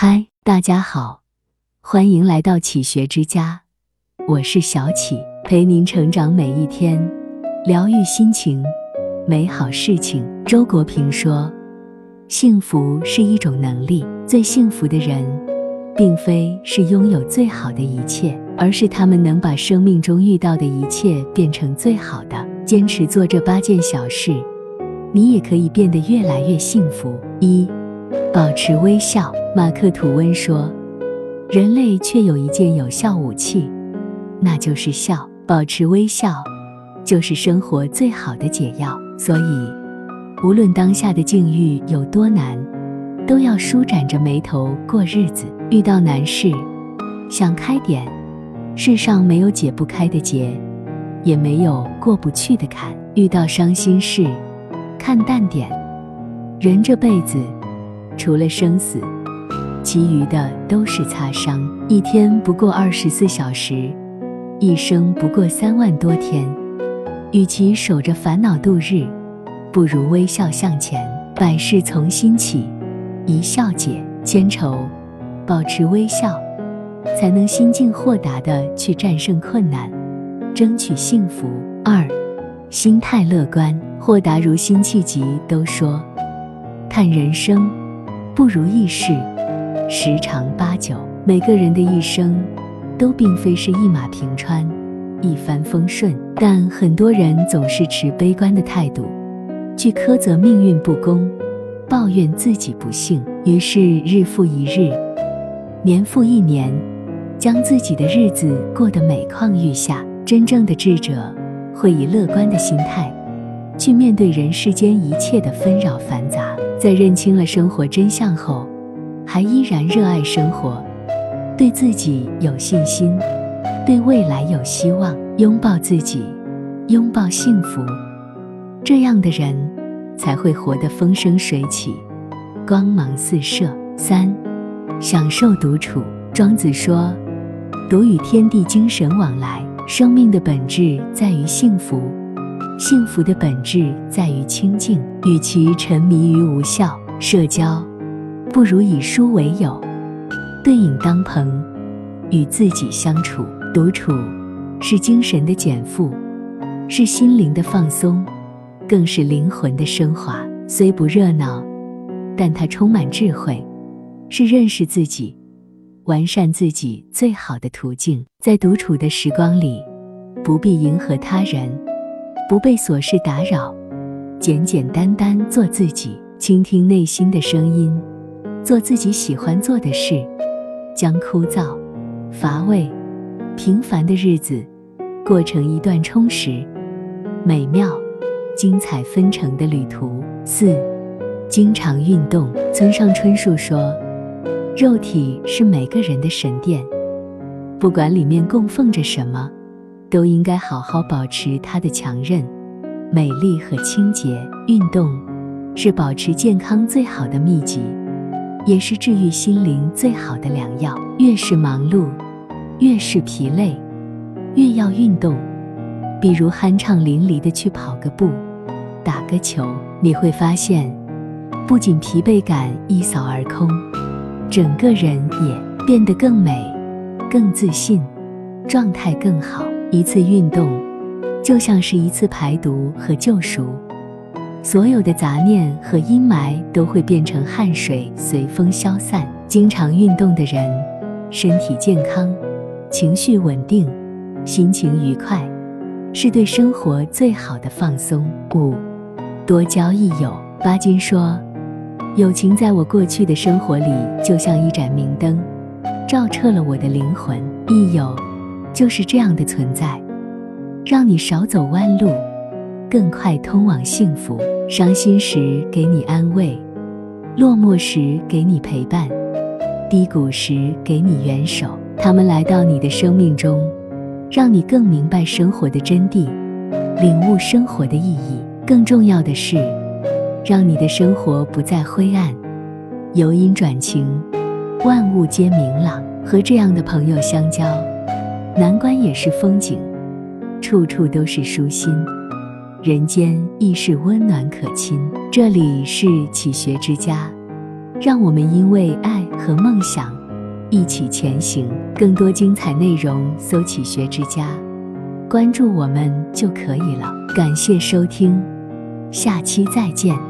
嗨，大家好，欢迎来到启学之家，我是小启，陪您成长每一天，疗愈心情，美好事情。周国平说，幸福是一种能力，最幸福的人，并非是拥有最好的一切，而是他们能把生命中遇到的一切变成最好的。坚持做这八件小事，你也可以变得越来越幸福。一保持微笑。马克·吐温说：“人类却有一件有效武器，那就是笑。保持微笑，就是生活最好的解药。所以，无论当下的境遇有多难，都要舒展着眉头过日子。遇到难事，想开点。世上没有解不开的结，也没有过不去的坎。遇到伤心事，看淡点。人这辈子……”除了生死，其余的都是擦伤。一天不过二十四小时，一生不过三万多天。与其守着烦恼度日，不如微笑向前。百事从心起，一笑解千愁。保持微笑，才能心境豁达的去战胜困难，争取幸福。二，心态乐观，豁达如辛弃疾都说，看人生。不如意事十常八九，每个人的一生都并非是一马平川、一帆风顺，但很多人总是持悲观的态度去苛责命运不公，抱怨自己不幸，于是日复一日，年复一年，将自己的日子过得每况愈下。真正的智者会以乐观的心态去面对人世间一切的纷扰繁杂。在认清了生活真相后，还依然热爱生活，对自己有信心，对未来有希望，拥抱自己，拥抱幸福，这样的人才会活得风生水起，光芒四射。三，享受独处。庄子说：“独与天地精神往来。”生命的本质在于幸福。幸福的本质在于清静。与其沉迷于无效社交，不如以书为友，对影当朋，与自己相处。独处是精神的减负，是心灵的放松，更是灵魂的升华。虽不热闹，但它充满智慧，是认识自己、完善自己最好的途径。在独处的时光里，不必迎合他人。不被琐事打扰，简简单单做自己，倾听内心的声音，做自己喜欢做的事，将枯燥、乏味、平凡的日子过成一段充实、美妙、精彩纷呈的旅途。四，经常运动。村上春树说：“肉体是每个人的神殿，不管里面供奉着什么。”都应该好好保持它的强韧、美丽和清洁。运动是保持健康最好的秘籍，也是治愈心灵最好的良药。越是忙碌，越是疲累，越要运动。比如酣畅淋漓的去跑个步、打个球，你会发现，不仅疲惫感一扫而空，整个人也变得更美、更自信，状态更好。一次运动，就像是一次排毒和救赎，所有的杂念和阴霾都会变成汗水，随风消散。经常运动的人，身体健康，情绪稳定，心情愉快，是对生活最好的放松。五，多交益友。巴金说：“友情在我过去的生活里，就像一盏明灯，照彻了我的灵魂。益友。”就是这样的存在，让你少走弯路，更快通往幸福。伤心时给你安慰，落寞时给你陪伴，低谷时给你援手。他们来到你的生命中，让你更明白生活的真谛，领悟生活的意义。更重要的是，让你的生活不再灰暗，由阴转晴，万物皆明朗。和这样的朋友相交。难关也是风景，处处都是舒心，人间亦是温暖可亲。这里是启学之家，让我们因为爱和梦想一起前行。更多精彩内容，搜“启学之家”，关注我们就可以了。感谢收听，下期再见。